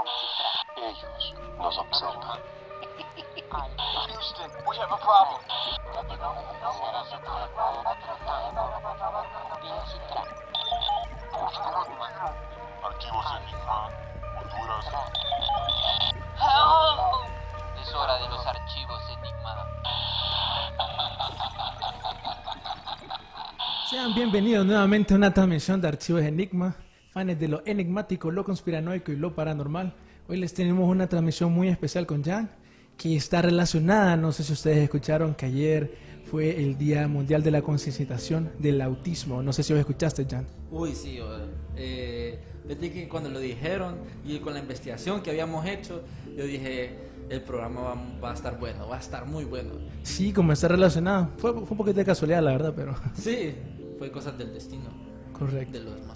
Ellos nos observan. Houston, we have a problem. Archivos Enigma, Honduras. Es hora de los archivos Enigma. Sean bienvenidos nuevamente a una transmisión de Archivos Enigma, fans de lo enigmático, lo conspiranoico y lo paranormal. Hoy les tenemos una transmisión muy especial con Jan, que está relacionada, no sé si ustedes escucharon que ayer fue el Día Mundial de la Concienciación del Autismo. No sé si vos escuchaste, Jan. Uy, sí, eh, desde que cuando lo dijeron y con la investigación que habíamos hecho, yo dije, el programa va, va a estar bueno, va a estar muy bueno. Sí, como está relacionado. Fue, fue un poquito de casualidad, la verdad, pero... Sí, fue cosas del destino, Correcto. de los.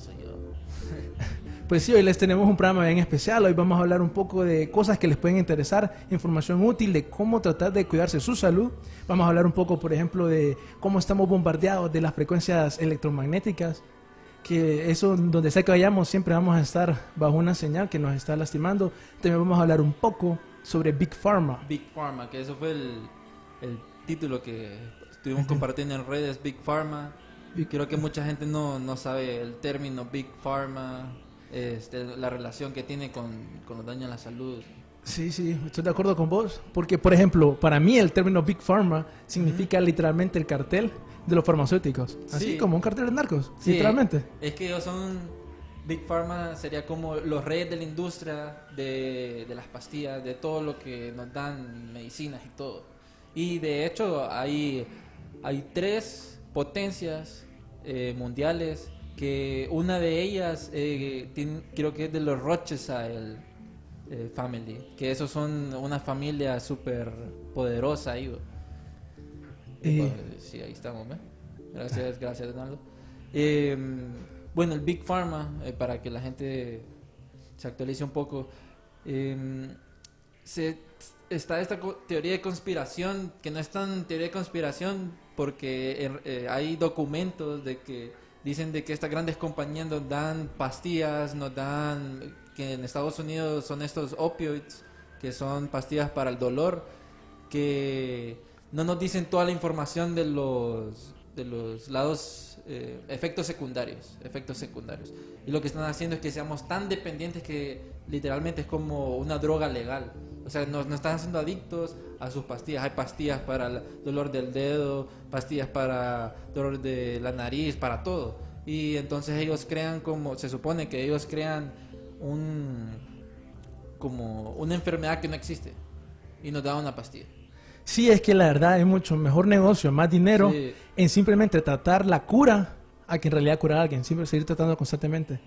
Pues sí, hoy les tenemos un programa bien especial. Hoy vamos a hablar un poco de cosas que les pueden interesar, información útil de cómo tratar de cuidarse su salud. Vamos a hablar un poco, por ejemplo, de cómo estamos bombardeados de las frecuencias electromagnéticas, que eso donde sea que vayamos siempre vamos a estar bajo una señal que nos está lastimando. También vamos a hablar un poco sobre Big Pharma. Big Pharma, que eso fue el, el título que estuvimos compartiendo en redes, Big Pharma. Big- Creo que mucha gente no, no sabe el término Big Pharma, este, la relación que tiene con, con los daños a la salud. Sí, sí, estoy de acuerdo con vos. Porque, por ejemplo, para mí el término Big Pharma significa literalmente el cartel de los farmacéuticos. Así Sí. como un cartel de narcos, Sí, literalmente. Es que ellos son. Big Pharma sería como los reyes de la industria de, de las pastillas, de todo lo que nos dan medicinas y todo. Y de hecho, hay, hay tres potencias eh, mundiales que una de ellas eh, tiene- creo que es de los Rothschild eh, Family, que esos son una familia súper poderosa ahí. Eh, sí, ahí estamos. Gracias, gracias, Donaldo. Eh, bueno, el Big Pharma, para que la gente se actualice un poco, eh, se, está esta teoría de conspiración, que no es tan teoría de conspiración, porque eh, hay documentos de que dicen de que estas grandes compañías nos dan pastillas, nos dan, que en Estados Unidos son estos opioids, que son pastillas para el dolor, que no nos dicen toda la información de los de los lados eh, efectos secundarios efectos secundarios. Y lo que están haciendo es que seamos tan dependientes que literalmente es como una droga legal o sea nos, nos están haciendo adictos a sus pastillas hay pastillas para el dolor del dedo pastillas para dolor de la nariz para todo y entonces ellos crean como se supone que ellos crean un como una enfermedad que no existe y nos da una pastilla Sí, es que la verdad es mucho mejor negocio, más dinero Sí. en simplemente tratar la cura a que en realidad curar a alguien, siempre seguir tratando constantemente.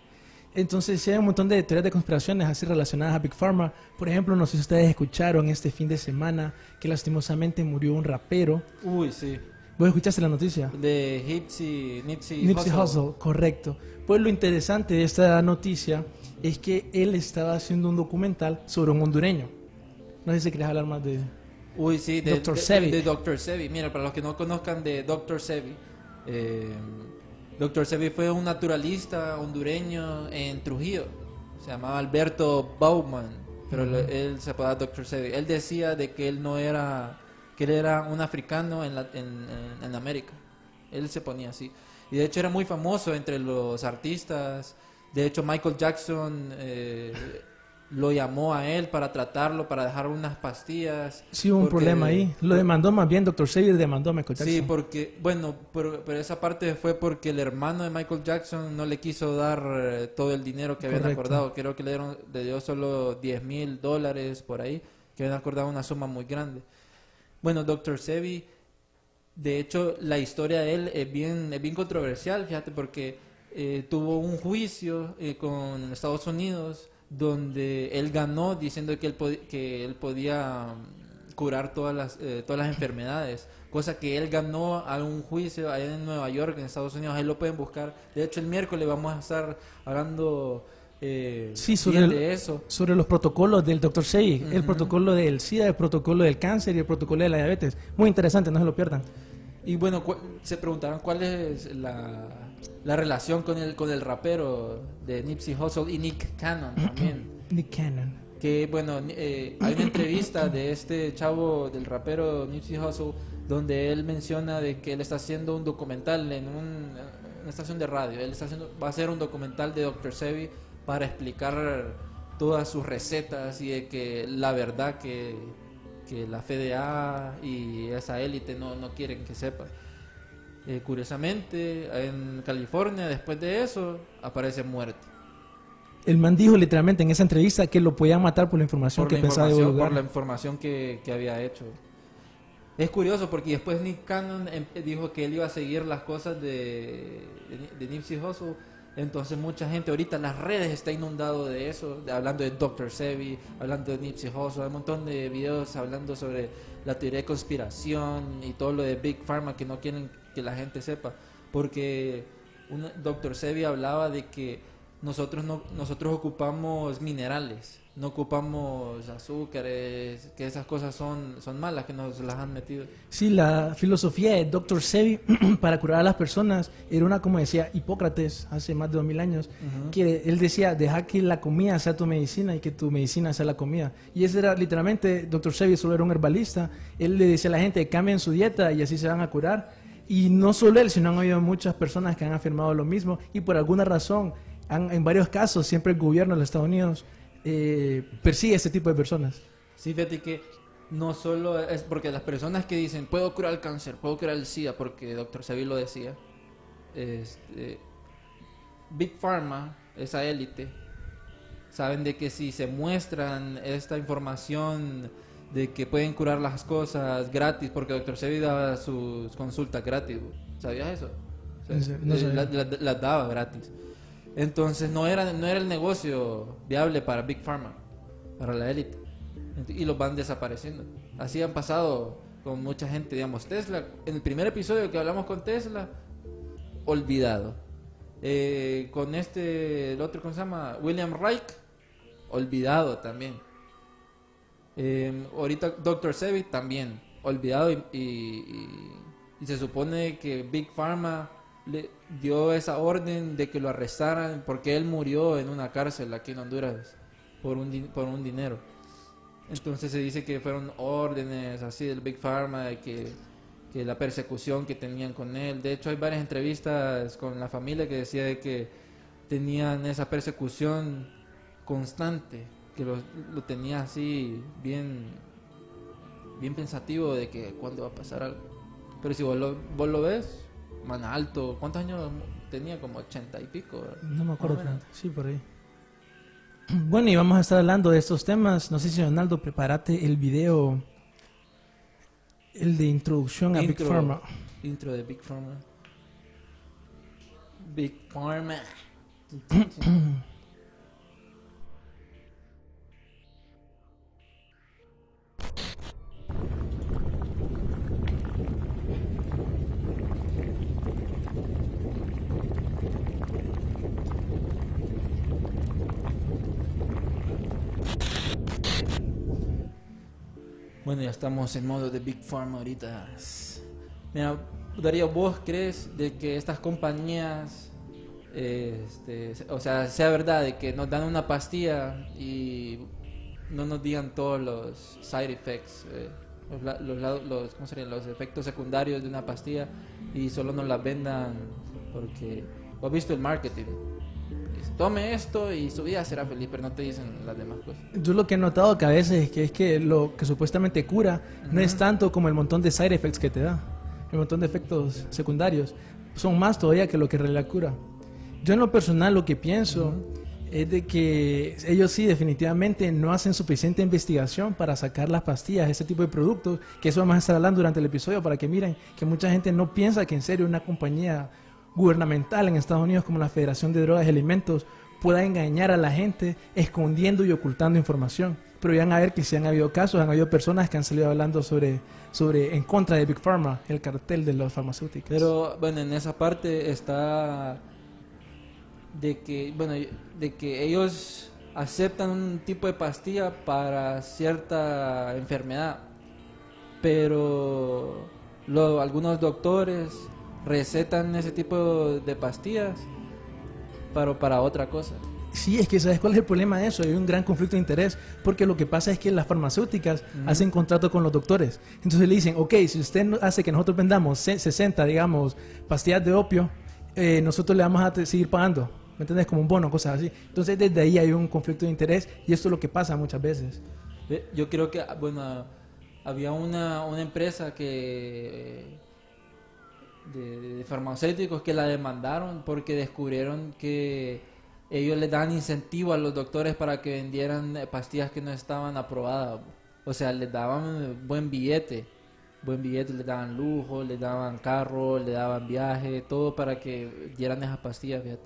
Entonces, sí hay un montón de teorías de conspiraciones así relacionadas a Big Pharma. Por ejemplo, no sé si ustedes escucharon este fin de semana que lastimosamente murió un rapero. Uy, sí. ¿Vos escuchaste la noticia? De Nipsey, Nipsey, Nipsey Hussle. Hussle, correcto. Pues lo interesante de esta noticia es que él estaba haciendo un documental sobre un hondureño. No sé si querés hablar más de... Uy, sí, de Dr. de- Sebi. De, Dr. Sebi. Mira, para los que no conozcan de Dr. Sebi, eh, Dr. Sebi fue un naturalista hondureño en Trujillo. Se llamaba Alberto Bauman, pero él se apodaba Dr. Sebi. Él decía de que él no era, que él era un africano en, la- en, en- en América. Él se ponía así. Y de hecho era muy famoso entre los artistas. De hecho, Michael Jackson eh, lo llamó a él para tratarlo, para dejar unas pastillas. Sí, hubo un porque- problema ahí. Lo demandó más bien Dr. Sebi, demandó a Michael Jackson. Sí, porque, bueno, pero, pero esa parte fue porque el hermano de Michael Jackson no le quiso dar eh, todo el dinero que habían acordado. Creo que le, dieron, le dio solo 10 mil dólares por ahí, que habían acordado una suma muy grande. Bueno, Dr. Sebi, de hecho, la historia de él es bien, es bien controversial, fíjate, porque eh, tuvo un juicio eh, con Estados Unidos donde él ganó diciendo que él, pod- que él podía mm, curar todas las, eh, todas las enfermedades, cosa que él ganó a un juicio allá en Nueva York, en Estados Unidos, ahí lo pueden buscar. De hecho, el miércoles vamos a estar hablando eh, Sí, sobre el- eso. sobre los protocolos del Dr. Sey, el protocolo del SIDA, el protocolo del cáncer y el protocolo de la diabetes. Muy interesante, no se lo pierdan. Y bueno, se preguntaron cuál es la, la relación con el, con el rapero de Nipsey Hussle y Nick Cannon también. Nick Cannon. que bueno, eh, hay una entrevista de este chavo del rapero Nipsey Hussle donde él menciona de que él está haciendo un documental en un- una estación de radio. Él está haciendo, va a hacer un documental de Dr. Sebi para explicar todas sus recetas y de que la verdad que, que la FDA y esa élite no, no quieren que sepa. Eh, curiosamente, en California, después de eso, aparece muerte. El man dijo literalmente en esa entrevista que lo podían matar por la información por que la pensaba información, divulgar. por la información que, que había hecho. Es curioso porque después Nick Cannon em- dijo que él iba a seguir las cosas de, de, de Nipsey Hussle. Entonces mucha gente ahorita en las redes está inundado de eso, de- hablando de Dr. Sebi, hablando de Nipsey Hussle, hay un montón de videos hablando sobre la teoría de conspiración y todo lo de Big Pharma que no quieren que la gente sepa, porque un, Dr. Sebi hablaba de que nosotros no nosotros ocupamos minerales, no ocupamos azúcares, que esas cosas son son malas que nos las han metido. Sí, la filosofía de Dr. Sebi para curar a las personas era una, como decía Hipócrates hace más de dos mil años, que él decía, deja que la comida sea tu medicina y que tu medicina sea la comida. Y ese era literalmente, Dr. Sebi solo era un herbalista, él le decía a la gente, cambien su dieta y así se van a curar. Y no solo él, sino han habido muchas personas que han afirmado lo mismo y por alguna razón, han- en varios casos, siempre el gobierno de los Estados Unidos eh, persigue a este tipo de personas. Sí, fíjate que no solo es porque las personas que dicen puedo curar el cáncer, puedo curar el SIDA, porque Dr. Sebi lo decía, este, Big Pharma, esa élite, saben de que si se muestran esta información de que pueden curar las cosas gratis, porque Dr. Sebi daba sus consultas gratis, ¿sabías eso? O sea, En serio, no eh, sabía. la- la- las daba gratis. Entonces no era, no era el negocio viable para Big Pharma, para la élite. Y los van desapareciendo. Así han pasado con mucha gente, digamos, Tesla. En el primer episodio que hablamos con Tesla, olvidado. Eh, con este, el otro, ¿cómo se llama? William Reich, olvidado también. Eh, ahorita Dr. Sebi también, olvidado y, se supone que Big Pharma le dio esa orden de que lo arrestaran porque él murió en una cárcel aquí en Honduras por un, por un dinero. Entonces se dice que fueron órdenes así del Big Pharma, de que, que la persecución que tenían con él. De hecho hay varias entrevistas con la familia que decía de que tenían esa persecución constante, que lo, lo tenía así bien, bien pensativo de que cuándo va a pasar algo. Pero si vos lo, vos lo ves, man alto, ¿cuántos años tenía? Como ochenta y pico. No me acuerdo, Más o menos. Fran. sí, por ahí. Bueno, y vamos a estar hablando de estos temas. No sé si Ronaldo, prepárate el video, el de introducción a Big Pharma. Intro de Big Pharma. Big Pharma. Bueno, ya estamos en modo de Big Pharma ahorita. Mira, Darío, ¿vos crees de que estas compañías, este, o sea, sea verdad de que nos dan una pastilla y no nos digan todos los side effects, eh, los, los, los, ¿cómo serían? los efectos secundarios de una pastilla y solo nos la vendan porque, ¿has visto el marketing? Tome esto y su vida será feliz, pero no te dicen las demás cosas. Yo lo que he notado que a veces es que, es que lo que supuestamente cura no es tanto como el montón de side effects que te da. El montón de efectos secundarios son más todavía que lo que realidad cura. Yo en lo personal lo que pienso es de que ellos sí definitivamente no hacen suficiente investigación para sacar las pastillas, ese tipo de productos, que eso vamos a estar hablando durante el episodio para que miren que mucha gente no piensa que en serio una compañía gubernamental en Estados Unidos como la Federación de Drogas y Alimentos pueda engañar a la gente escondiendo y ocultando información. Pero ya van a ver que si han habido casos, han habido personas que han salido hablando sobre, sobre en contra de Big Pharma, el cartel de las farmacéuticas. Pero bueno, en esa parte está de que, bueno, de que ellos aceptan un tipo de pastilla para cierta enfermedad, pero lo- algunos doctores recetan ese tipo de pastillas para, para otra cosa. Sí, es que ¿sabes cuál es el problema de eso? Hay un gran conflicto de interés, porque lo que pasa es que las farmacéuticas hacen contrato con los doctores. Entonces le dicen, ok, si usted hace que nosotros vendamos se- 60, digamos, pastillas de opio, eh, nosotros le vamos a seguir pagando. ¿Me entiendes? Como un bono, cosas así. Entonces desde ahí hay un conflicto de interés y esto es lo que pasa muchas veces. Ve, Yo creo que, bueno, había una, una empresa que de, de farmacéuticos que la demandaron porque descubrieron que ellos les daban incentivo a los doctores para que vendieran pastillas que no estaban aprobadas. O sea, les daban buen billete, buen billete, les daban lujo, les daban carro, les daban viaje, todo para que dieran esas pastillas, fíjate.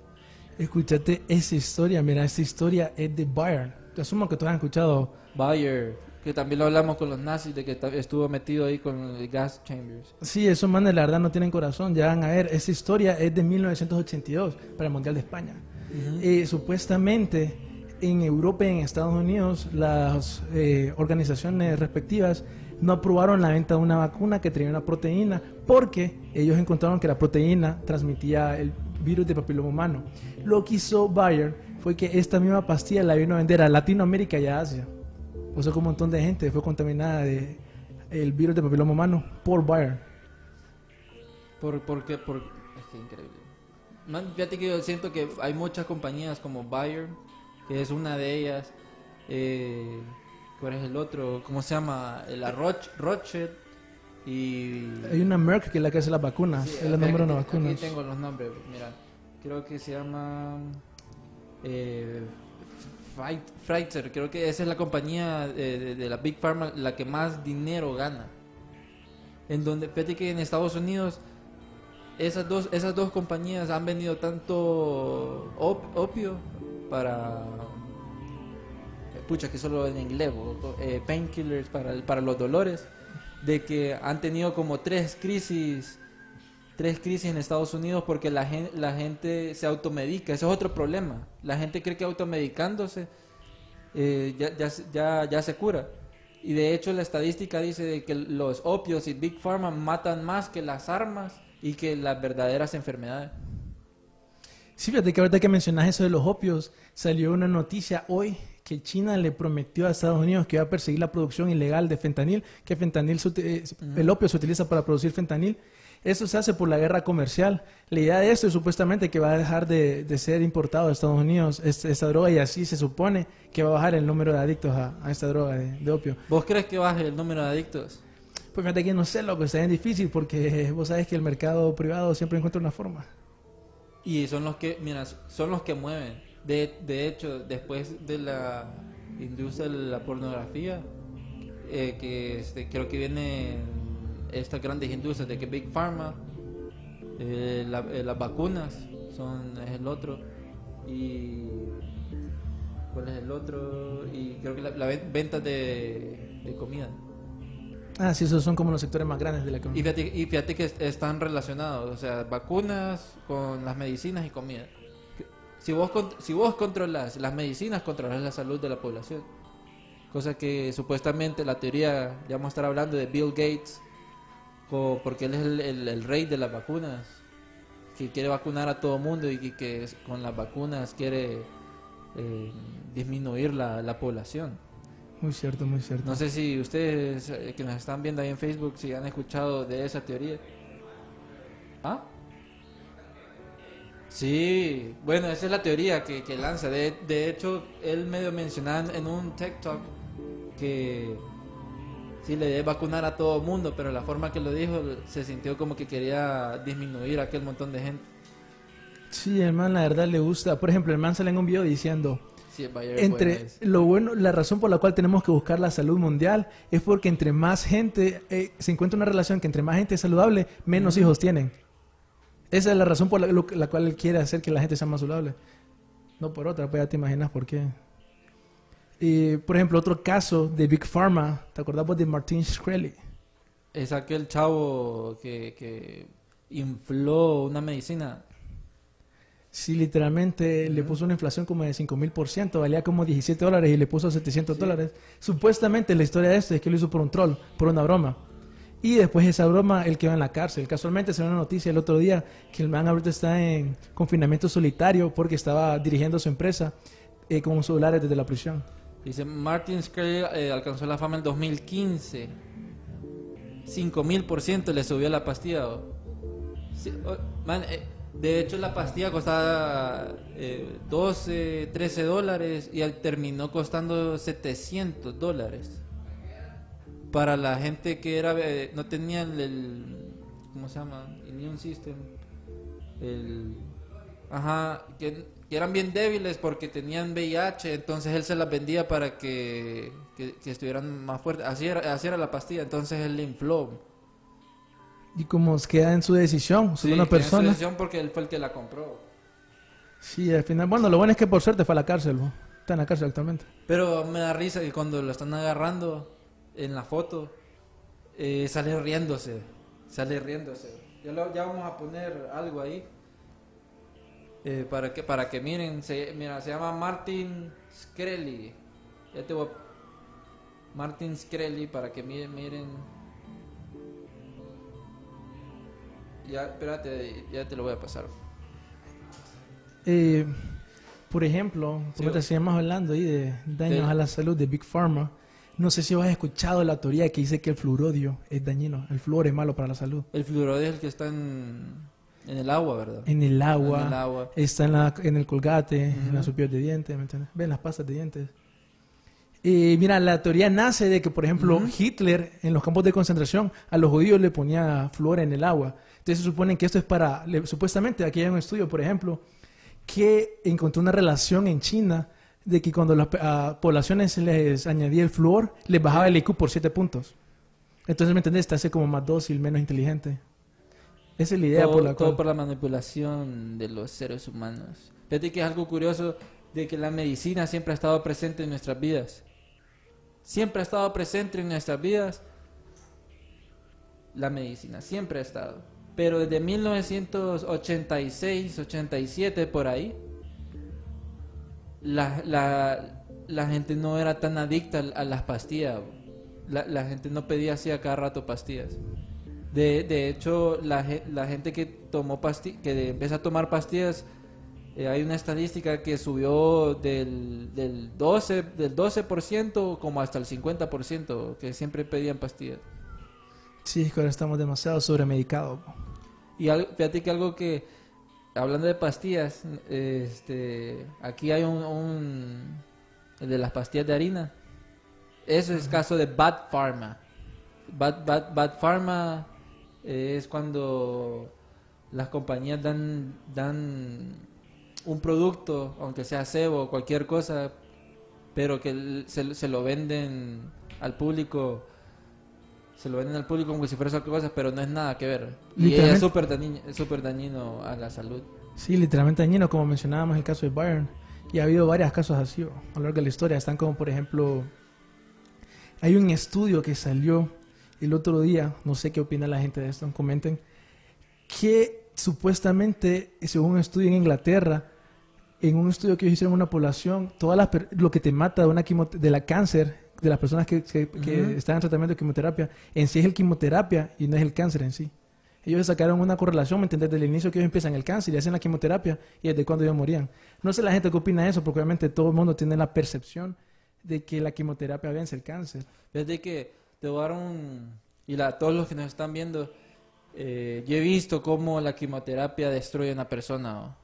Escúchate esa historia, mira, esta historia es de Bayern. Te asumo que todos han escuchado. Bayer, que también lo hablamos con los nazis, de que estuvo metido ahí con el gas chambers. Sí, esos manes la verdad no tienen corazón, ya van a ver. Esa historia es de 1982 para el Mundial de España. Eh, supuestamente en Europa y en Estados Unidos las eh, organizaciones respectivas no aprobaron la venta de una vacuna que tenía una proteína porque ellos encontraron que la proteína transmitía el virus de papiloma humano. Lo que hizo Bayer fue que esta misma pastilla la vino a vender a Latinoamérica y a Asia. O sea que un montón de gente fue contaminada de el virus de papiloma humano por Bayer. Por, porque, por, es que increíble. Man, fíjate que yo siento que hay muchas compañías como Bayer, que es una de ellas. Eh, ¿Cuál es el otro? ¿Cómo se llama? La Roche, Rothschild y... Hay una Merck que es la que hace las vacunas, Sí, es la aquí- número de aquí vacunas. tengo los nombres, mira. Creo que se llama... Eh, Pfiz- Pfizer, creo que esa es la compañía de, de- la Big Pharma la que más dinero gana. En donde, fíjate que en Estados Unidos esas dos, esas dos compañías han vendido tanto op- opio para... eh, Pucha, que solo en inglés, eh, painkillers para, para los dolores, de que han tenido como tres crisis tres crisis en Estados Unidos porque la gente, la gente se automedica. Ese es otro problema. La gente cree que automedicándose eh, ya, ya, se- ya, ya se cura. Y de hecho la estadística dice de que los opios y Big Pharma matan más que las armas y que las verdaderas enfermedades. Sí, fíjate que ahorita que mencionas eso de los opios, salió una noticia hoy que China le prometió a Estados Unidos que iba a perseguir la producción ilegal de fentanil, que fentanil se eh, el opio se utiliza para producir fentanil. Eso se hace por la guerra comercial. La idea de esto es supuestamente que va a dejar de, de ser importado a Estados Unidos este- esta droga y así se supone que va a bajar el número de adictos a, a esta droga de, de opio. ¿Vos crees que baje el número de adictos? Pues fíjate que no sé, lo que está bien difícil porque vos sabes que el mercado privado siempre encuentra una forma. Y son los que, mira, son los que mueven. De, de hecho, después de la industria de la pornografía, eh, que este, creo que vienen estas grandes industrias de que Big Pharma, eh, la- eh, las vacunas son es el otro y cuál es el otro y creo que la, la ven- venta de, de comida. Ah, sí, esos son como los sectores más grandes de la Y economía. fíjate, y fíjate que est- están relacionados, o sea, vacunas con las medicinas y comida. Si vos, si vos controlas las medicinas, controlas la salud de la población. Cosa que supuestamente la teoría, ya vamos a estar hablando de Bill Gates, porque él es el, el- el rey de las vacunas, que quiere vacunar a todo mundo y que, con las vacunas quiere eh, disminuir la, la población. Muy cierto, muy cierto. No sé si ustedes eh, que nos están viendo ahí en Facebook, si han escuchado de esa teoría. ¿Ah? Sí, bueno, esa es la teoría que, que lanza. De, de hecho, él medio mencionaba en un TikTok que sí le debe vacunar a todo mundo, pero la forma que lo dijo se sintió como que quería disminuir a aquel montón de gente. Sí, el man la verdad le gusta. Por ejemplo, el man sale en un video diciendo, Sí, entre lo bueno, la razón por la cual tenemos que buscar la salud mundial es porque entre más gente eh, se encuentra una relación que entre más gente es saludable, menos hijos tienen. Esa es la razón por la, lo- la cual él quiere hacer que la gente sea más saludable. No por otra, pues ya te imaginas por qué. Y, por ejemplo, otro caso de Big Pharma, ¿te acordás vos de Martin Shkreli? Es aquel chavo que, que infló una medicina. Sí, literalmente le puso una inflación como de 5 mil por ciento, valía como 17 dólares y le puso 700 dólares. Supuestamente la historia de esto es que lo hizo por un troll, por una broma. Y después de esa broma, él quedó en la cárcel. Casualmente se dio una noticia el otro día que el man ahorita está en confinamiento solitario porque estaba dirigiendo su empresa eh, con celulares desde la prisión. Dice, Martin Skrelly eh, alcanzó la fama en 2015. 5000 por ciento le subió la pastilla. oh. Eh, de hecho, la pastilla costaba eh, 12, 13 dólares y terminó costando 700 dólares. Para la gente que era eh, no tenía el, el- ¿cómo se llama? Immune system. El, ajá, que, que eran bien débiles porque tenían VIH, entonces él se las vendía para que, que, que estuvieran más fuertes. Así era, así era la pastilla, entonces él le infló. Y como queda en su decisión, Sí, una que en su persona. decisión porque él fue el que la compró. Sí, al final, bueno, lo bueno es que por suerte fue a la cárcel, ¿no? está en la cárcel actualmente. Pero me da risa que cuando lo están agarrando en la foto, eh, sale riéndose. Sale riéndose. Ya, lo- ya vamos a poner algo ahí. Eh, para que para que miren. Se, mira, se llama Martin Skrelly. Ya te voy a- Martin Skrelly para que miren. miren. Ya, espérate, ya te lo voy a pasar. Eh, por ejemplo, Sí, como te seguimos hablando ahí de daños Sí. a la salud de Big Pharma, no sé si has escuchado la teoría que dice que el fluorodio es dañino, el flúor es malo para la salud. El fluoride es el que está en, en el agua, ¿verdad? En el agua, En el agua. está en, la- en el colgate, en las cepillos de dientes, ¿me entiendes? Ven las pastas de dientes. Y mira, la teoría nace de que, por ejemplo. Hitler en los campos de concentración a los judíos le ponía flúor en el agua. Entonces se supone que esto es para, le- supuestamente aquí hay un estudio, por ejemplo, que encontró una relación en China de que cuando las a poblaciones se les añadía el flúor, les bajaba el IQ por 7 puntos. Entonces, ¿me entendés? Te hace como más dócil, menos inteligente. Esa es la idea todo, por la todo cual... por la manipulación de los seres humanos. Fíjate que es algo curioso de que la medicina siempre ha estado presente en nuestras vidas. Siempre ha estado presente en nuestras vidas. La medicina, siempre ha estado. Pero desde 1986, 87, por ahí, la, la, la gente no era tan adicta a- a las pastillas. La, la gente no pedía así a cada rato pastillas. De, de hecho, la, la gente que tomó pasti que empieza a tomar pastillas, eh, hay una estadística que subió del, del 12, del 12% como hasta el 50%, que siempre pedían pastillas. Sí, es que ahora estamos demasiado sobremedicados. Y algo, fíjate que algo que, hablando de pastillas, este, aquí hay un, un- el de las pastillas de harina. Eso es caso de Bad Pharma. Bad, bad, bad Pharma es cuando las compañías dan, dan un producto, aunque sea cebo o cualquier cosa, pero que se, se lo venden al público se lo venden al público como si fuera otra cosa, pero no es nada que ver. Y es súper dañino, a la salud. Sí, literalmente dañino, como mencionábamos el caso de Bayern. Y ha habido varios casos así a lo largo de la historia. Están como, por ejemplo, hay un estudio que salió el otro día, no sé qué opina la gente de esto, comenten, que supuestamente, según un estudio en Inglaterra, en un estudio que ellos hicieron en una población, todas las lo que te mata de una de la cáncer, de las personas que, que- que Ujú. están en tratamiento de quimioterapia, en sí es el quimioterapia y no es el cáncer en sí. Ellos sacaron una correlación, ¿me entiendes? Desde el inicio que ellos empiezan el cáncer y hacen la quimioterapia y desde cuando ellos morían. No sé la gente qué opina de eso, porque obviamente todo el mundo tiene la percepción de que la quimioterapia vence el cáncer. Desde que te voy a un... Y la, todos los que nos están viendo, eh, yo he visto cómo la quimioterapia destruye a una persona.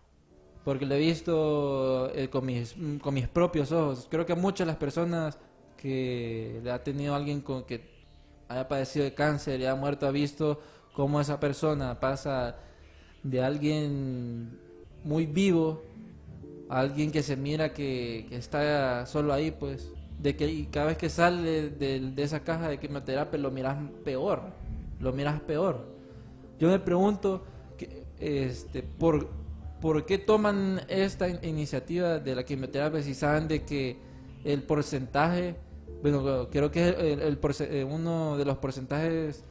Porque lo he visto eh, con, mis, con mis propios ojos. Creo que muchas de las personas que ha tenido alguien con que haya padecido de cáncer y ha muerto ha visto cómo esa persona pasa de alguien muy vivo a alguien que se mira que, que está solo ahí, pues, de que cada vez que sale de, de esa caja de quimioterapia lo miras peor, lo miras peor. Yo me pregunto, este, por ¿por qué toman esta in- iniciativa de la quimioterapia si saben de que el porcentaje, bueno, creo que es el, el eh, uno de los porcentajes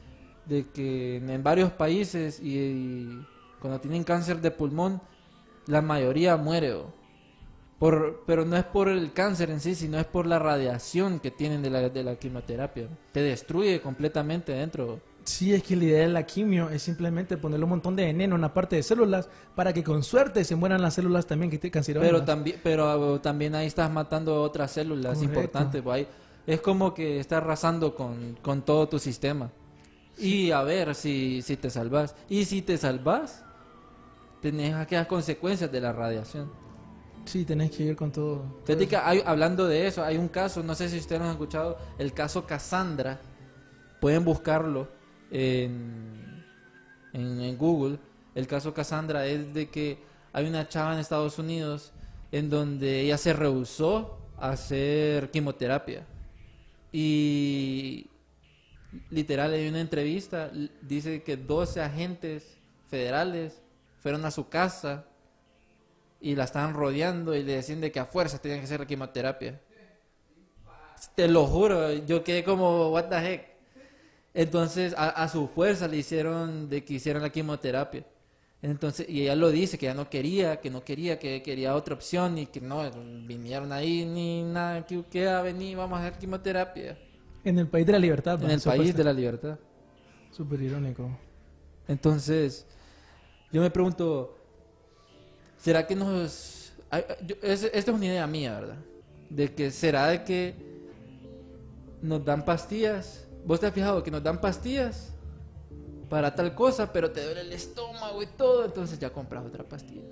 de que en varios países y, y cuando tienen cáncer de pulmón, la mayoría muere. ¿o? Por, pero no es por el cáncer en sí, sino es por la radiación que tienen de la, de la quimioterapia. Te destruye completamente dentro. Sí, es que la idea de la quimio es simplemente ponerle un montón de veneno en una parte de células para que con suerte se mueran las células también que te cancerógenas. Pero también, pero también ahí estás matando otras células Correcto. importantes. pues, ahí- es como que estás arrasando con, con todo tu sistema. Y a ver si, si te salvas. Y si te salvas, tenés aquellas consecuencias de la radiación. Sí, tenés que ir con todo. Hay- hablando de eso, hay un caso, no sé si ustedes han escuchado, el caso Cassandra. Pueden buscarlo en, en, en Google. El caso Cassandra es de que hay una chava en Estados Unidos en donde ella se rehusó a hacer quimioterapia. Y literal, hay una entrevista, dice que 12 agentes federales fueron a su casa y la estaban rodeando y le decían de que a fuerza tenían que hacer la quimioterapia. Te lo juro, yo quedé como, what the heck. Entonces, a, a su fuerza le hicieron de que hicieran la quimioterapia. Entonces, y ella lo dice, que ya no quería, que no quería, que quería otra opción y que no, vinieron ahí ni nada, que, que va a venir, vamos a hacer quimioterapia. En el país de la libertad. En el país de la libertad. Súper irónico. Entonces, yo me pregunto, ¿será que nos... esta es una idea mía, ¿verdad? De que será de que nos dan pastillas. ¿Vos te has fijado que nos dan pastillas para tal cosa, pero te duele el estómago y todo, entonces ya compras otra pastilla?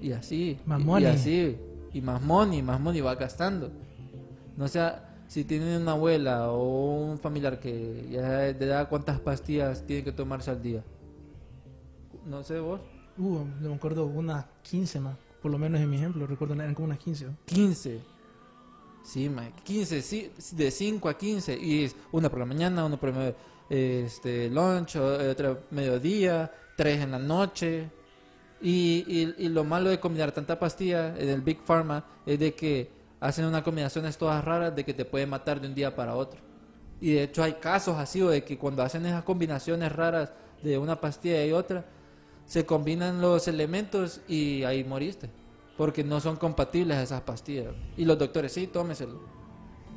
Y así. Más y- y, money. así. Y más money, más money va gastando. No sea, si tienen una abuela o un familiar que ya de edad, ¿cuántas pastillas tienen que tomarse al día? No sé vos. Uh, yo me acuerdo unas 15 más. Por lo menos en mi ejemplo, recuerdo eran como unas 15. ¿no? 15. Sí, ma, 15, sí, de 5 a 15. Y una por la mañana, una por el este, lunch, o- otra mediodía, tres en la noche. Y, y, lo malo de combinar tanta pastilla en el Big Pharma es de que hacen unas combinaciones todas raras de que te puede matar de un día para otro. Y de hecho hay casos así de que cuando hacen esas combinaciones raras de una pastilla y otra, se combinan los elementos y ahí moriste. Porque no son compatibles esas pastillas. Y los doctores, sí, tómeselo.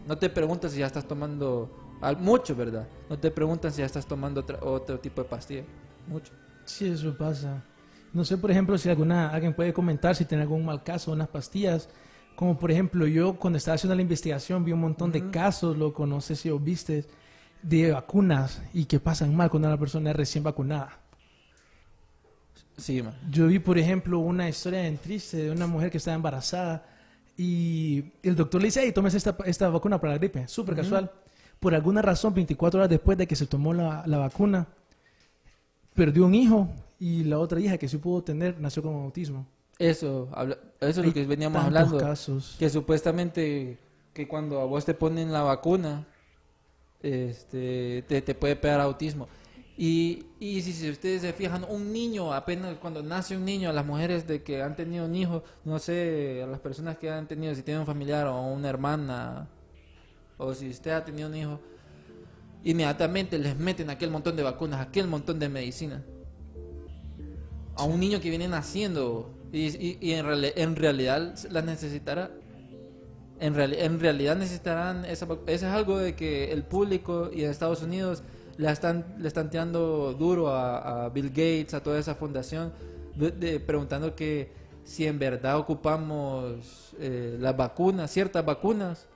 No te preguntan si ya estás tomando al- mucho, ¿verdad? No te preguntan si ya estás tomando otra- otro tipo de pastilla. Mucho. Sí, eso pasa. No sé, por ejemplo, si alguna alguien puede comentar si tiene algún mal caso, unas pastillas. Como por ejemplo, yo cuando estaba haciendo la investigación vi un montón de casos, loco, no sé si os viste, de vacunas y que pasan mal cuando una persona es recién vacunada. Sí, man. Yo vi, por ejemplo, una historia bien triste de una mujer que estaba embarazada y el doctor le dice, hey, tomes esta, esta vacuna para la gripe, súper casual. Por alguna razón, 24 horas después de que se tomó la, la vacuna, perdió un hijo y la otra hija que sí pudo tener nació con autismo. Eso, habla- eso es lo que veníamos hablando. casos. Que supuestamente que cuando a vos te ponen la vacuna, este, te, te puede pegar autismo. Y, y si, ustedes se fijan, un niño, apenas cuando nace un niño, a las mujeres de que han tenido un hijo, no sé, a las personas que han tenido, si tienen un familiar o una hermana, o si usted ha tenido un hijo, inmediatamente les meten aquel montón de vacunas, aquel montón de medicina. A un niño que viene naciendo y, y- en, reali- en realidad las necesitará. En, reali- en realidad necesitarán esa Eso es algo de que el público y en Estados Unidos le están, le están tirando duro a, a Bill Gates, a toda esa fundación, de- de- preguntando que si en verdad ocupamos eh, las vacunas, ciertas vacunas,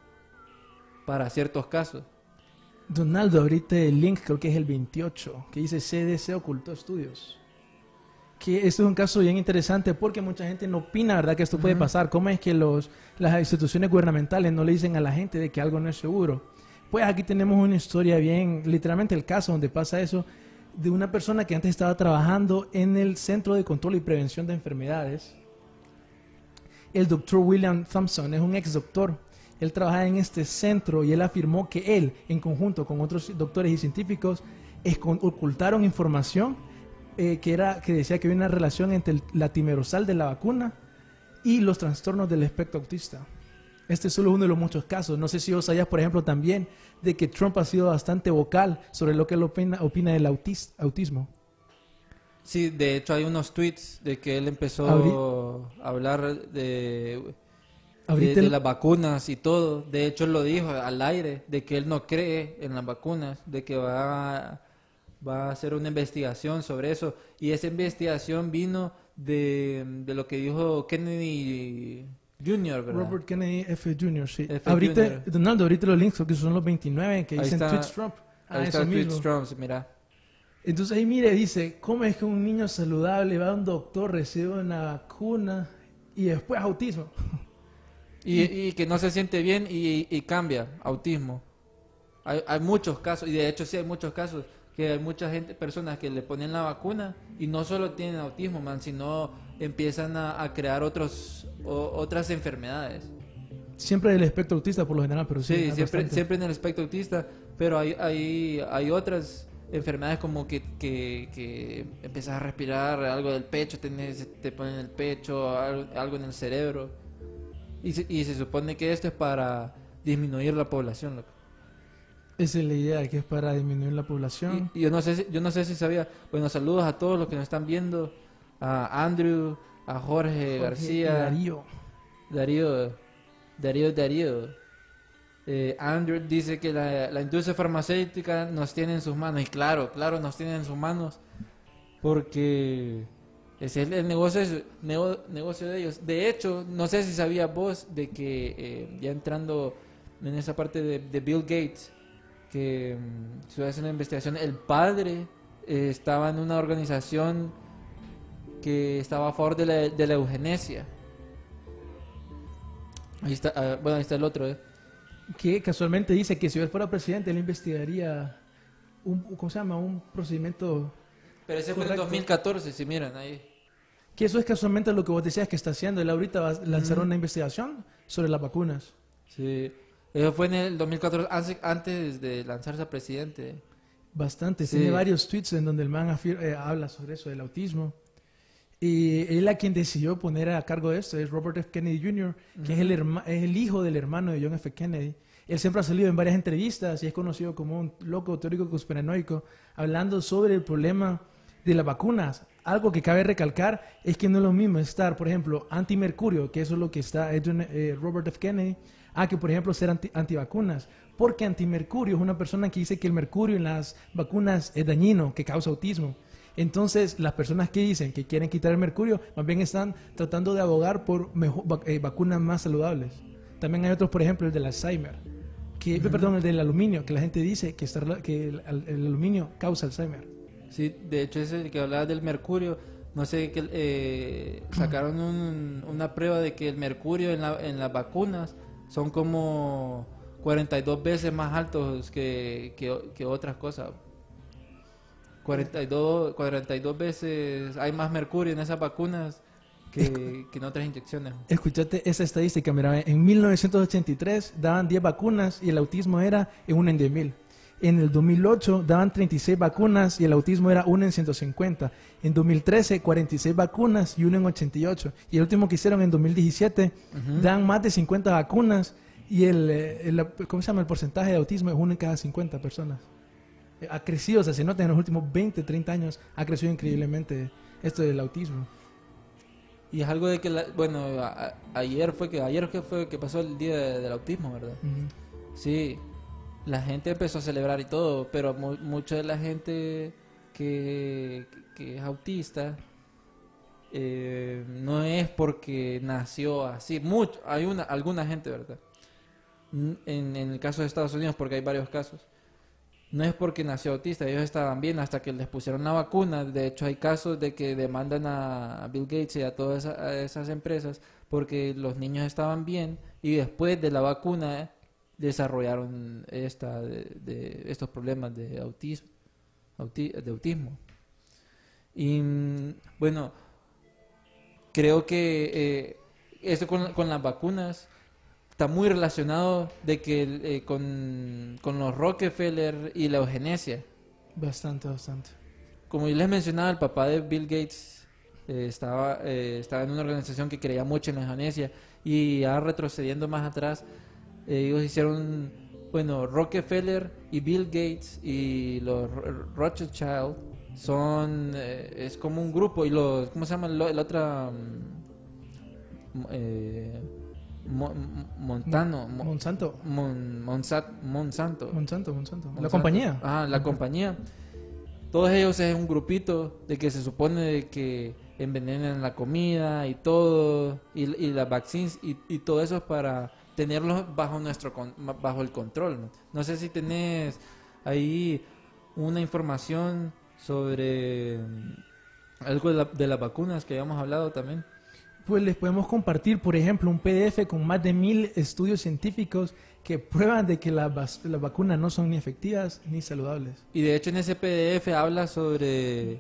para ciertos casos. Donaldo, ahorita el link creo que es el 28, que dice CDC ocultó estudios. Que esto es un caso bien interesante porque mucha gente no opina, ¿verdad? Que esto puede pasar. ¿Cómo es que los, las instituciones gubernamentales no le dicen a la gente de que algo no es seguro? Pues aquí tenemos una historia bien, literalmente el caso donde pasa eso, de una persona que antes estaba trabajando en el Centro de Control y Prevención de Enfermedades. El doctor William Thompson es un ex doctor. Él trabajaba en este centro y él afirmó que él, en conjunto con otros doctores y científicos, ocultaron información eh, que, era, que decía que había una relación entre el- la timerosal de la vacuna y los trastornos del espectro autista. Este es solo uno de los muchos casos. No sé si vos sabías, por ejemplo, también de que Trump ha sido bastante vocal sobre lo que él opina, opina del autis- autismo. Sí, de hecho hay unos tweets de que él empezó Abrí- a hablar de, de, de las vacunas y todo. De hecho, él lo dijo al aire, de que él no cree en las vacunas, de que va, va a hacer una investigación sobre eso. Y esa investigación vino de, de lo que dijo Kennedy Jr., ¿verdad? Robert Kennedy F. Jr., sí. F. ahorita. Donaldo, ahorita los links, que son los 29, que Ahí dicen está- tweets Trump. Ah, Ahí está. Tweets Trump, mira. Entonces ahí mire, dice, ¿cómo es que un niño saludable va a un doctor, recibe una vacuna y después autismo? Y, y que no se siente bien y, y cambia, autismo. Hay, hay muchos casos, y de hecho sí hay muchos casos, que hay mucha gente, personas que le ponen la vacuna y no solo tienen autismo, man, sino empiezan a, a crear otros, o- otras enfermedades. Siempre del espectro autista por lo general, pero sí. Sí, siempre, en el espectro autista, pero hay, hay, hay otras enfermedades como que, que, que empiezas a respirar algo del pecho, tenés, te ponen el pecho, algo, algo en el cerebro. Y se, y se supone que esto es para disminuir la población. loco. Esa es la idea, que es para disminuir la población. Y, y yo no sé si, yo no sé si sabía. Bueno, saludos a todos los que nos están viendo, a Andrew, a Jorge, Jorge García, Darío. Darío, Darío, Darío. Eh, Andrew dice que la, la industria farmacéutica nos tiene en sus manos. Y claro, claro, nos tiene en sus manos. Porque ese es el negocio, es- nego- negocio de ellos. De hecho, no sé si sabías vos de que eh, ya entrando en esa parte de, de Bill Gates, que mm, se hace una investigación, el padre eh, estaba en una organización que estaba a favor de la, de la eugenesia. Ahí está, ah, bueno, ahí está el otro, ¿eh? Que casualmente dice que si él fuera presidente, él investigaría un, ¿cómo se llama? Un procedimiento... Pero ese fue en Correcto. 2014, si miran ahí. Que eso es casualmente lo que vos decías que está haciendo. Él ahorita va a lanzar una investigación sobre las vacunas. Sí. Eso fue en el 2014, antes, de lanzarse a presidente. Bastante. Sí. Tiene varios tweets en donde el man eh, habla sobre eso, del autismo. Y él a quien decidió poner a cargo de esto es Robert F. Kennedy Jr., que es, el herma- es el hijo del hermano de John F. Kennedy. Él siempre ha salido en varias entrevistas y es conocido como un loco teórico conspiranoico, hablando sobre el problema de las vacunas. Algo que cabe recalcar es que no es lo mismo estar, por ejemplo, antimercurio, que eso es lo que está John- eh, Robert F. Kennedy, a que, por ejemplo, ser anti- antivacunas. Porque antimercurio es una persona que dice que el mercurio en las vacunas es dañino, que causa autismo. Entonces, las personas que dicen que quieren quitar el mercurio, más bien están tratando de abogar por eh, vacunas más saludables. También hay otros, por ejemplo, el del Alzheimer, que, perdón, el del aluminio, que la gente dice que, está rela- que el, al- el aluminio causa Alzheimer. Sí, de hecho ese que hablaba del mercurio, no sé, que eh, sacaron un- una prueba de que el mercurio en, la- en las vacunas son como 42 veces más altos que, que, que otras cosas. 42, 42 veces hay más mercurio en esas vacunas que, que en otras inyecciones. Escuchate esa estadística, mira, en 1983 daban 10 vacunas y el autismo era en una en 10 mil. En el 2008 daban 36 vacunas y el autismo era una en 150. En 2013 46 vacunas y una en 88. Y el último que hicieron en 2017 dan más de 50 vacunas y el, eh, el- ¿cómo se llama? el porcentaje de autismo es una en cada 50 personas. Ha crecido, o sea, se nota en los últimos 20, 30 años, ha crecido increíblemente esto del autismo. Y es algo de que, la- bueno, a- ayer fue que ayer fue que pasó el día de- del autismo, ¿verdad? Sí, la gente empezó a celebrar y todo, pero mu- mucha de la gente que, que es autista eh, no es porque nació así. Mucho, hay una, alguna gente, ¿verdad? En el caso de Estados Unidos, porque hay varios casos, no es porque nació autista, ellos estaban bien hasta que les pusieron la vacuna. De hecho, hay casos de que demandan a Bill Gates y a todas esas empresas porque los niños estaban bien y después de la vacuna desarrollaron esta de, estos problemas de autismo, auti- de autismo. Y mm, bueno, creo que eh, esto con las vacunas está muy relacionado de que eh, con, con los Rockefeller y la eugenesia. Bastante, bastante. como yo les mencionaba, el papá de Bill Gates eh, estaba, eh, estaba en una organización que creía mucho en la eugenesia y ya retrocediendo más atrás, eh, ellos hicieron, bueno, Rockefeller y Bill Gates y los Ro- Rothschild son, eh, es como un grupo y los, ¿cómo se llama el, el otro? mm, eh, Mo- Mo- Montano, Mo- Monsanto. Mon- Monsat- Monsanto. Monsanto, Monsanto. La Monsanto. compañía. Ah, la compañía. Todos ellos es un grupito de que se supone de que envenenan la comida y todo, y, y las vaccines y, y todo eso es para tenerlos bajo nuestro bajo el control. ¿no? No sé si tenés ahí una información sobre mm, algo de, la- de las vacunas que habíamos hablado también. Pues les podemos compartir, por ejemplo, un PDF con más de mil estudios científicos que prueban de que las, las vacunas no son ni efectivas ni saludables. Y de hecho en ese PDF habla sobre...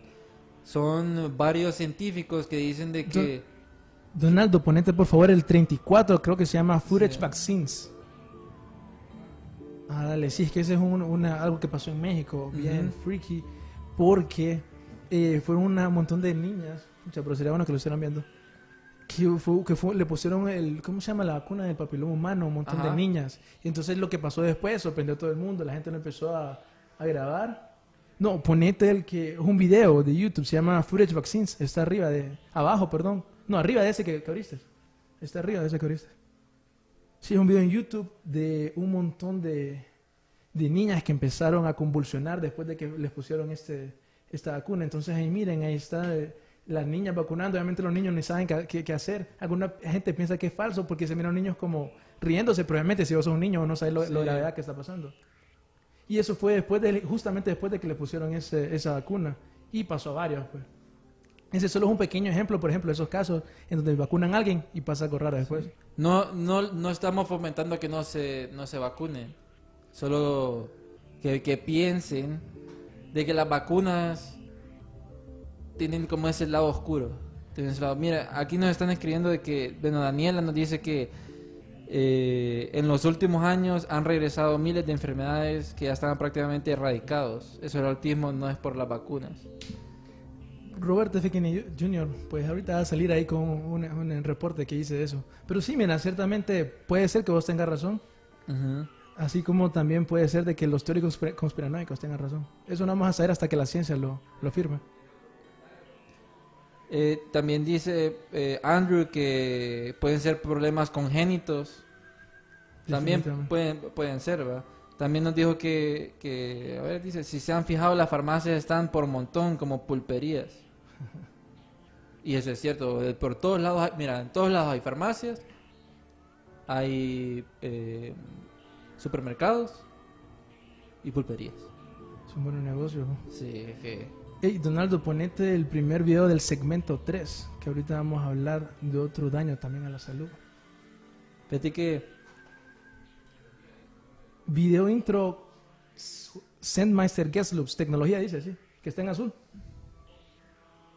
Son varios científicos que dicen de que... Donaldo, ponete por favor el 34, creo que se llama Footage Sí. Vaccines. Ah, dale, sí, es que ese es un- una, algo que pasó en México, bien freaky, porque eh, fueron una- un montón de niñas, mucha, pero sería bueno que lo estuvieran viendo, que, fue, que fue- le pusieron el, ¿cómo se llama la vacuna del papiloma humano? Un montón de Ajá. niñas. Y entonces lo que pasó después sorprendió a todo el mundo, la gente lo empezó a, a grabar. No, ponete el que es un video de YouTube, se llama Footage Vaccines, está arriba de, abajo, perdón. No, arriba de ese que, que abriste. Está arriba de ese que abriste. Sí, es un video en YouTube de un montón de, de niñas que empezaron a convulsionar después de que les pusieron este, esta vacuna. Entonces ahí miren, ahí está eh, las niñas vacunando. Obviamente los niños ni saben qué, hacer. Alguna gente piensa que es falso porque se miran niños como riéndose, pero obviamente si vos sos un niño no sabes lo, Sí. lo gravedad que está pasando. Y eso fue después de, justamente después de que le pusieron ese- esa vacuna. Y pasó a varios, pues. Ese solo es un pequeño ejemplo, por ejemplo, de esos casos en donde vacunan a alguien y pasa algo raro después. No, no, no estamos fomentando que no se, no se vacunen. Solo que, que piensen de que las vacunas tienen como ese lado oscuro. Tienen ese lado. Mira, aquí nos están escribiendo de que, bueno, Daniela nos dice que eh, en los últimos años han regresado miles de enfermedades que ya estaban prácticamente erradicados. Eso el autismo no es por las vacunas. Roberto F. Kennedy Jr., pues ahorita va a salir ahí con un, un reporte que dice eso. Pero sí, mira, ciertamente puede ser que vos tengas razón, Ujú. así como también puede ser de que los teóricos conspira- conspiranoicos tengan razón. Eso no vamos a saber hasta que la ciencia lo, lo firme. Eh, también dice eh, Andrew que pueden ser problemas congénitos. También pueden, pueden ser, ¿va? También nos dijo que, que, a ver, dice, si se han fijado, las farmacias están por montón como pulperías. Y eso es cierto, por todos lados, hay- mira, en todos lados hay farmacias, hay eh, supermercados y pulperías. Es un buen negocio. ¿no? Sí, es que... Hey, Donaldo, ponete el primer video del segmento 3, que ahorita vamos a hablar de otro daño también a la salud. Fíjate que Video intro Sendmeister Gesloops, tecnología dice, sí, que está en azul.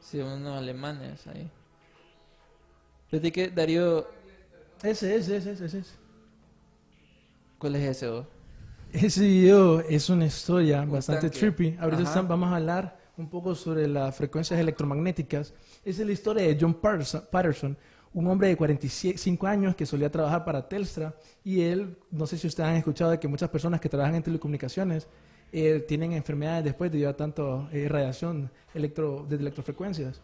Sí, unos alemanes ahí. Fíjate que Darío, Ese, ese, ese, ese, ese. ¿cuál es ese? vos? Ese video es una historia Un bastante tanque. trippy. Ahorita están- vamos a hablar un poco sobre las frecuencias electromagnéticas. Es la historia de John Patterson, un hombre de 45 años que solía trabajar para Telstra. Y él, no sé si ustedes han escuchado de que muchas personas que trabajan en telecomunicaciones eh, tienen enfermedades después de llevar tanto eh, radiación electro, de electrofrecuencias.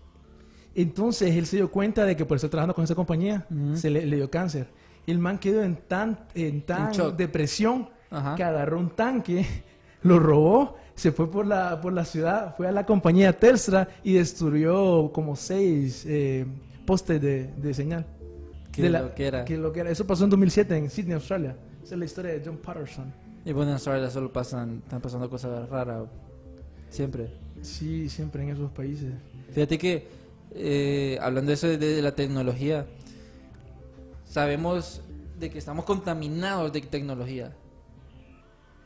Entonces él se dio cuenta de que por estar trabajando con esa compañía se le, le dio cáncer. El man quedó en tan, en tan depresión Ajá. que agarró un tanque, lo robó, se fue por la, por la ciudad, fue a la compañía Telstra y destruyó como seis eh, postes de, de señal. Qué De la- loquera. que lo que era. Eso pasó en 2007 en Sydney, Australia. Esa es la historia de John Patterson. Y bueno, en Australia solo pasan, están pasando cosas raras. Siempre. Sí, siempre en esos países. Fíjate que, eh, hablando de eso de, de la tecnología, sabemos de que estamos contaminados de tecnología.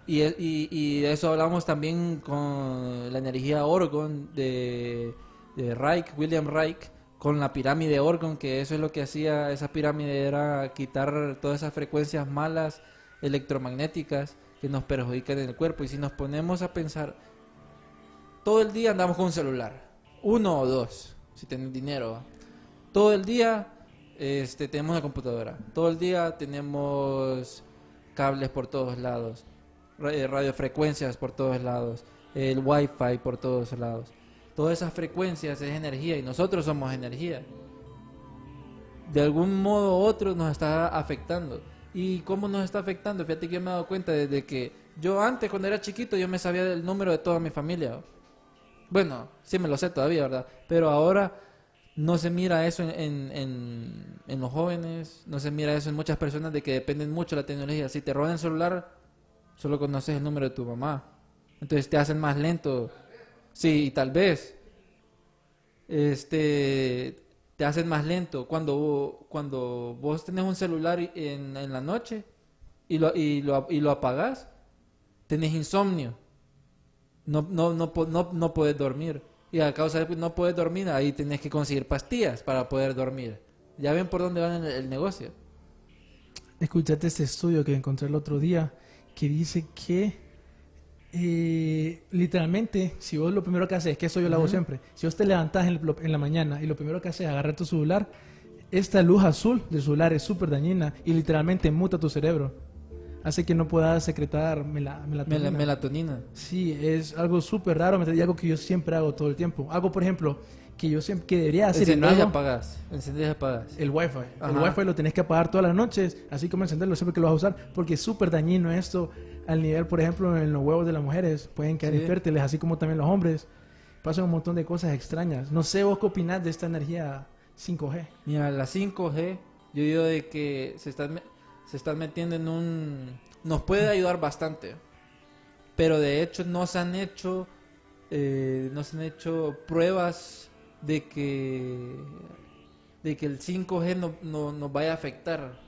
Y, e- y, y de eso hablamos también con la energía Orgon de, de Reich, William Reich, con la pirámide Orgon, que eso es lo que hacía esa pirámide, era quitar todas esas frecuencias malas electromagnéticas que nos perjudican en el cuerpo. Y si nos ponemos a pensar, todo el día andamos con un celular. Uno o dos, si tenés dinero. Todo el día este, tenemos una computadora. Todo el día tenemos cables por todos lados. Eh, radiofrecuencias por todos lados. El wifi por todos lados. Todas esas frecuencias es energía y nosotros somos energía. De algún modo u otro nos está afectando. ¿Y cómo nos está afectando? Fíjate que yo me he dado cuenta desde que yo antes, cuando era chiquito, yo me sabía el número de toda mi familia. Bueno, sí me lo sé todavía, ¿verdad? Pero ahora no se mira eso en- en los jóvenes, no se mira eso en muchas personas de que dependen mucho de la tecnología. Si te roban el celular, solo conoces el número de tu mamá. Entonces te hacen más lento. Sí, y tal vez. Este te hacen más lento cuando cuando vos tenés un celular en, en la noche y lo, y lo, y lo apagás, tenés insomnio. No, no, no, no, no puedes dormir. Y a causa de que no puedes dormir, ahí tenés que conseguir pastillas para poder dormir. Ya ven por dónde va el, negocio. Escuchate este estudio que encontré el otro día que dice que eh, literalmente, si vos lo primero que haces, es que eso yo lo hago siempre, si vos te levantás en, la mañana y lo primero que haces es agarrar tu celular, esta luz azul del celular es súper dañina y literalmente muta tu cerebro. Hace que no puedas secretar mela- melatonina. Mela- melatonina. Sí, es algo súper raro y algo que yo siempre hago todo el tiempo. Hago, por ejemplo, que yo siempre que debería hacer Encendés y hago, apagás. Encendés y apagás. el wifi. El Ajá. wifi lo tenés que apagar todas las noches, así como encenderlo siempre que lo vas a usar, porque es súper dañino esto al nivel, por ejemplo, en los huevos de las mujeres. Pueden quedar Sí. infértiles, así como también los hombres. Pasan un montón de cosas extrañas. No sé vos qué opinás de esta energía 5G. Mira, la 5G, yo digo de que se están, se están metiendo en un... Nos puede ayudar bastante, pero de hecho no se han hecho, eh, no se han hecho pruebas de que, de que el 5G no, no, nos vaya a afectar.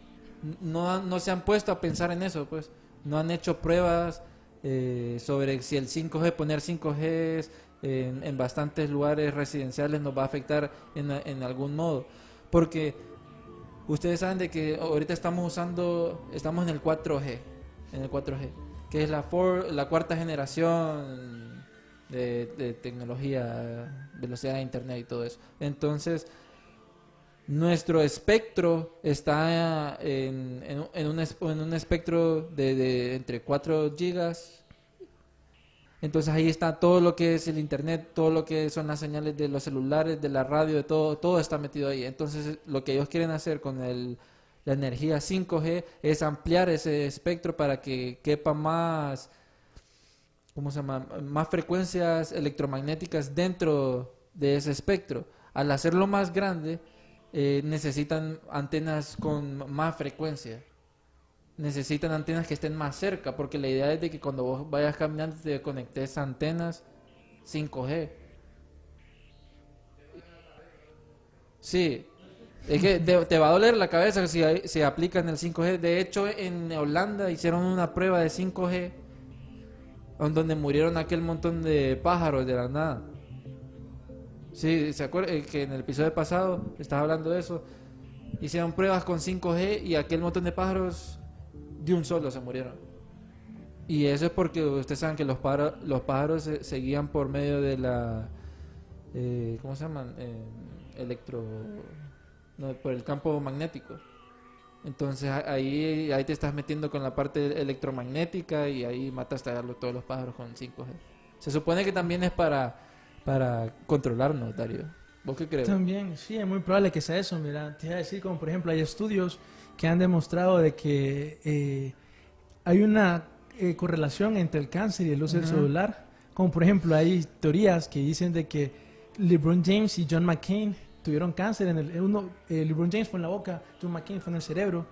No, no se han puesto a pensar en eso, pues. No han hecho pruebas eh, sobre si el 5G, poner 5G en, en bastantes lugares residenciales nos va a afectar en, en algún modo. Porque ustedes saben de que ahorita estamos usando, estamos en el 4G, en el 4G, que es la, for- la cuarta generación de, tecnología, velocidad de internet y todo eso. Entonces, nuestro espectro está en, en un- en un, en un espectro de, de entre 4 gigas. Entonces ahí está todo lo que es el internet, todo lo que son las señales de los celulares, de la radio, de todo, todo está metido ahí. Entonces lo que ellos quieren hacer con el, la energía 5G es ampliar ese espectro para que quepa más, ¿cómo se llama? Más frecuencias electromagnéticas dentro de ese espectro. Al hacerlo más grande, eh, necesitan antenas con más frecuencia. Necesitan antenas que estén más cerca, porque la idea es de que cuando vos vayas caminando te conectes antenas 5G. Sí, es que te, va a doler la cabeza si, si aplican el 5G. De hecho, en Holanda hicieron una prueba de 5G en donde murieron aquel montón de pájaros de la nada. Sí, ¿se acuerdan que en el episodio pasado estaba hablando de eso? Hicieron pruebas con 5G y aquel montón de pájaros de un solo se murieron. Y eso es porque ustedes saben que los pájaros, los pájaros se, por medio de la... eh, ¿Cómo se llaman? Eh, electro... No, por el campo magnético. Entonces ahí, ahí te estás metiendo con la parte electromagnética y ahí mataste a todos los pájaros con 5G. Se supone que también es para, para controlarnos, Darío. ¿Vos qué crees? También, sí, es muy probable que sea eso. Mira, te iba a decir, como por ejemplo, hay estudios que han demostrado de que eh, hay una eh, correlación entre el cáncer y el uso del celular. Como por ejemplo, hay teorías que dicen de que LeBron James y John McCain tuvieron cáncer en el uno, eh, LeBron James fue en la boca, John McCain fue en el cerebro.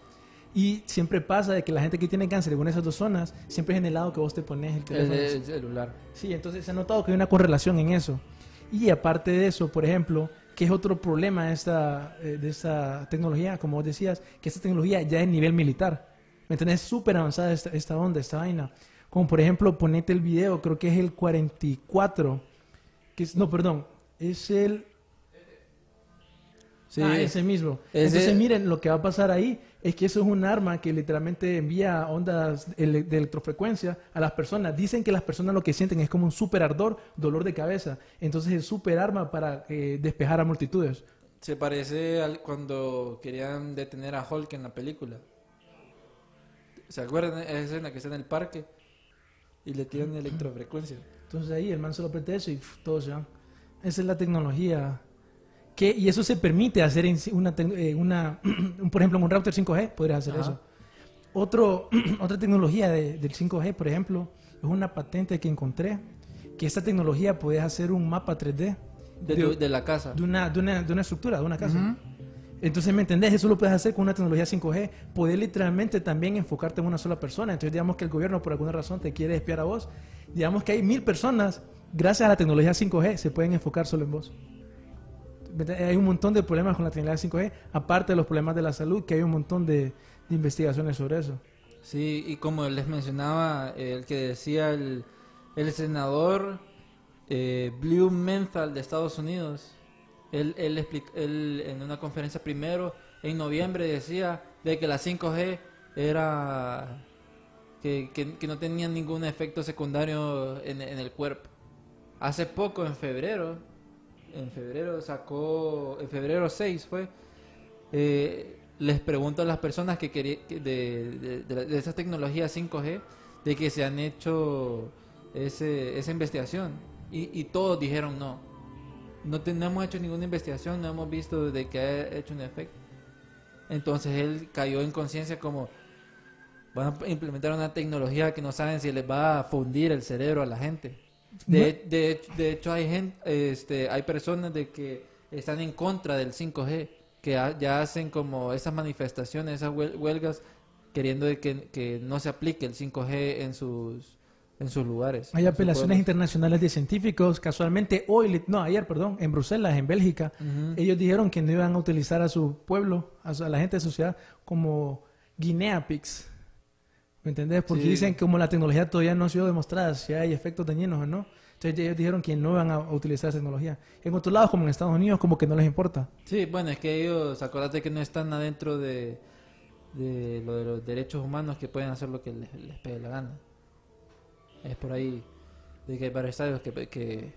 Y siempre pasa de que la gente que tiene cáncer en esas dos zonas, siempre es en el lado que vos te pones el El, teléfono. el celular. Sí, entonces se ha notado que hay una correlación en eso. Y aparte de eso, por ejemplo, que es otro problema de esta, eh, de esta tecnología, como vos decías, que esta tecnología ya es nivel militar. ¿Me entendés? Súper avanzada esta, esta onda, esta vaina. Como por ejemplo, ponete el video, creo que es el 44, que es, no, perdón, es el... Sí. Ah, ese mismo. Ese- Entonces miren lo que va a pasar ahí. es que eso es un arma que literalmente envía ondas ele- de electrofrecuencia a las personas. Dicen que las personas lo que sienten es como un super ardor, dolor de cabeza. Entonces es super arma para eh, despejar a multitudes. Se parece al cuando querían detener a Hulk en la película. ¿Se acuerdan? Esa escena que está en el parque y le tiran electrofrecuencia. Entonces ahí el man solo aprieta eso y uf, todos se van. Esa es la tecnología. Que, y eso se permite hacer en una, eh, una un- por ejemplo, en un router 5G podrías hacer Ajá. eso. Otro, otra tecnología de- del 5G, por ejemplo, es una patente que encontré, que esta tecnología puedes hacer un mapa 3D De, tu- de la casa. de una, de, una, de una estructura, de una casa. Entonces, ¿me entendés? Eso lo puedes hacer con una tecnología 5G. Poder literalmente también enfocarte en una sola persona. Entonces, digamos que el gobierno por alguna razón te quiere espiar a vos. Digamos que hay mil personas, gracias a la tecnología 5G, se pueden enfocar solo en vos. Hay un montón de problemas con la tecnología 5G, aparte de los problemas de la salud, que hay un montón de, de investigaciones sobre eso. Sí, y como les mencionaba, el que decía el, el senador eh, Blumenthal de Estados Unidos, él, él, explic- él en una conferencia primero, en noviembre, decía de que la 5G era que, que- que no tenía ningún efecto secundario en, en el cuerpo. Hace poco, en febrero, en febrero sacó, en febrero 6 fue, eh, les pregunto a las personas que quería, que de, de, de, de esa tecnología 5G, de que se han hecho ese, esa investigación. Y, y todos dijeron no. No, te- no hemos hecho ninguna investigación, no hemos visto de que ha hecho un efecto. Entonces él cayó en conciencia como van a implementar una tecnología que no saben si les va a fundir el cerebro a la gente. De, de, de hecho hay gente, este, hay personas de que están en contra del 5G, que ha- ya hacen como esas manifestaciones, esas huel- huelgas, queriendo de que, que no se aplique el 5G en sus en sus lugares. Hay apelaciones internacionales de científicos. Casualmente hoy, no, ayer, perdón, en Bruselas, en Bélgica, ellos dijeron que no iban a utilizar a su pueblo, a, su- a la gente de su ciudad, como Guinea Pigs. ¿Me entendés? Porque Sí. dicen que como la tecnología todavía no ha sido demostrada si hay efectos dañinos o no. Entonces ellos dijeron que no van a utilizar esa tecnología. En otros lados, como en Estados Unidos, como que no les importa. Sí, bueno, es que ellos, acordate que no están adentro de, de lo de los derechos humanos que pueden hacer lo que les, les pegue la gana. Es por ahí de que hay varios estados que, que,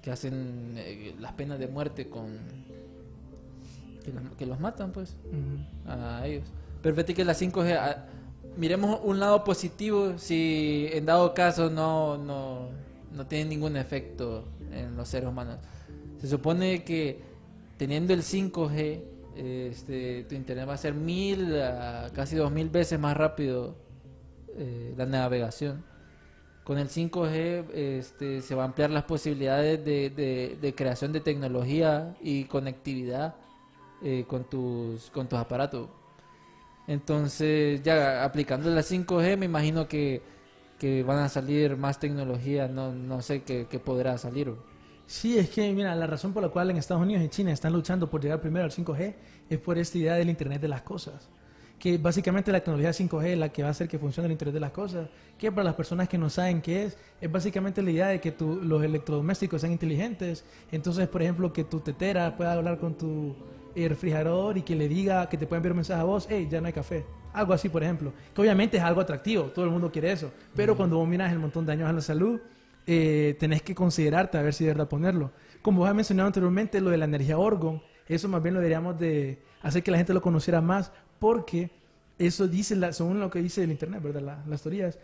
que hacen eh, las penas de muerte con... Que los, que los matan, pues, Ujú. a ellos. Pero fíjate que la 5G... ah, miremos un lado positivo si en dado caso no, no, no tiene ningún efecto en los seres humanos. Se supone que teniendo el 5G, este, tu internet va a ser mil, a casi dos mil veces más rápido eh, la navegación. Con el 5G este, se va a ampliar las posibilidades de, de- creación de tecnología y conectividad eh, con, tus, con tus aparatos. Entonces, ya aplicando la 5G, me imagino que, que van a salir más tecnología, no, no sé qué, qué podrá salir. Sí, es que, mira, la razón por la cual en Estados Unidos y China están luchando por llegar primero al 5G es por esta idea del Internet de las Cosas. Que básicamente la tecnología 5G es la que va a hacer que funcione el Internet de las Cosas. Que para las personas que no saben qué es, es básicamente la idea de que tu- los electrodomésticos sean inteligentes. Entonces, por ejemplo, que tu tetera pueda hablar con tu eh, refrigerador y que le diga, que te pueda enviar un mensaje a vos, hey, ya no hay café. Algo así, por ejemplo. Que obviamente es algo atractivo, todo el mundo quiere eso. Pero cuando vos miras el montón de daños a la salud, eh, tenés que considerarte a ver si de verdad ponerlo. Como vos has mencionado anteriormente, lo de la energía orgón, eso más bien lo deberíamos de hacer que la gente lo conociera más, porque eso dice, la- según lo que dice el internet, ¿verdad? La- las teorías,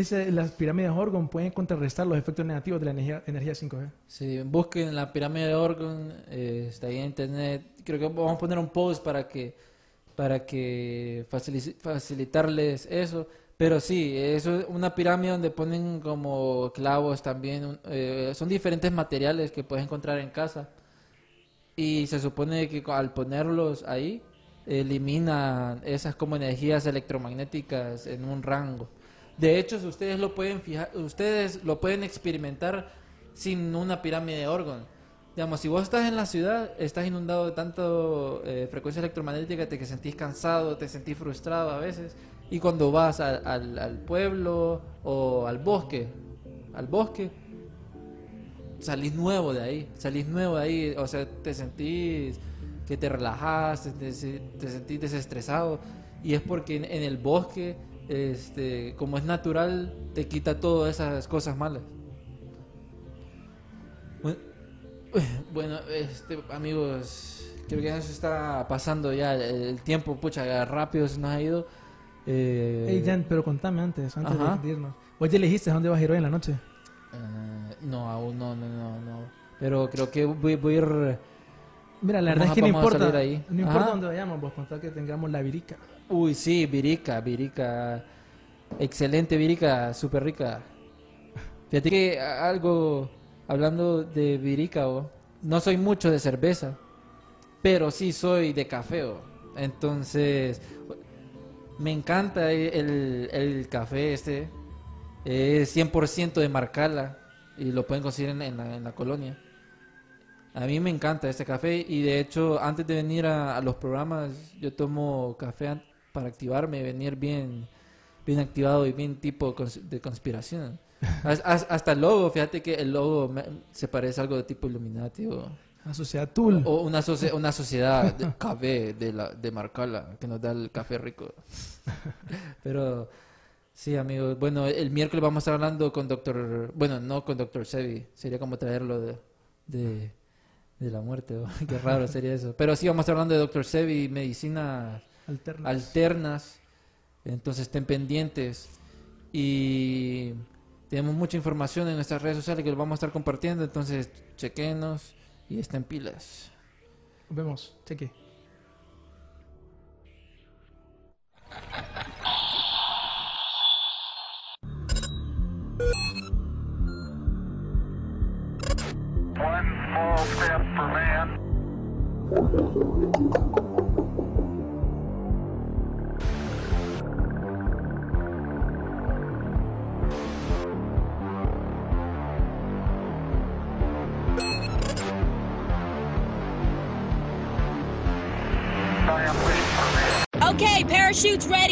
ese- las pirámides orgón pueden contrarrestar los efectos negativos de la energía, energía 5G. Si busquen la pirámide de Orgon, eh, está ahí en internet. Creo que vamos a poner un post para que para que facili- facilitarles eso. Pero sí, es una pirámide donde ponen como clavos también. eh, son diferentes materiales que puedes encontrar en casa. Y se supone que al ponerlos ahí, eliminan esas como energías electromagnéticas en un rango. De hecho, ustedes lo pueden fijar, ustedes lo pueden experimentar sin una pirámide de Orgon. Digamos, si vos estás en la ciudad, estás inundado de tanto eh, frecuencia electromagnética, te que sentís cansado, te sentís frustrado a veces. Y cuando vas al, pueblo o al bosque, al bosque, salís nuevo de ahí, salís nuevo de ahí, o sea, te sentís que te relajás, te, te sentís desestresado Y es porque en el bosque, este, como es natural, te quita todas esas cosas malas. Bueno, este, amigos, creo que ya se está pasando ya el, tiempo, pucha, rápido se nos ha ido. Eh, Ey, Jan, pero contame antes, antes Ajá. de irnos. Vos ya elegiste a dónde vas a ir hoy en la noche. eh, no, aún no, no, no, no. Pero creo que voy, voy a ir... Mira, la verdad es que no importa. ahí. No importa Ajá. dónde vayamos, vos contá que tengamos la virica. Uy, sí, Virica, Virica. Excelente Virica, súper rica. Fíjate que algo, hablando de Virica, oh, no soy mucho de cerveza, pero sí soy de café. oh. Entonces, me encanta el, el café este. Es 100% de Marcala y lo pueden conseguir en, en la, en la colonia. A mí me encanta este café y de hecho antes de venir a, a los programas yo tomo café para activarme, venir bien, bien activado y bien tipo cons- de conspiración. Has- has- hasta el logo, fíjate que el logo me- se parece a algo de tipo Illuminati o, La sociedad o una, socie- una sociedad de café de, la, de Marcala que nos da el café rico. Pero sí, amigos. Bueno, el miércoles vamos a estar hablando con Doctor... Bueno, no con Doctor Sebi. Sería como traerlo de, de, de la muerte. Qué raro sería eso. Pero sí, vamos a estar hablando de Doctor Sebi, medicina Alternas. alternas. Entonces estén pendientes. Y tenemos mucha información en nuestras redes sociales que lo vamos a estar compartiendo. Entonces chequenos y estén pilas. Nos vemos. Cheque. Parachutes ready.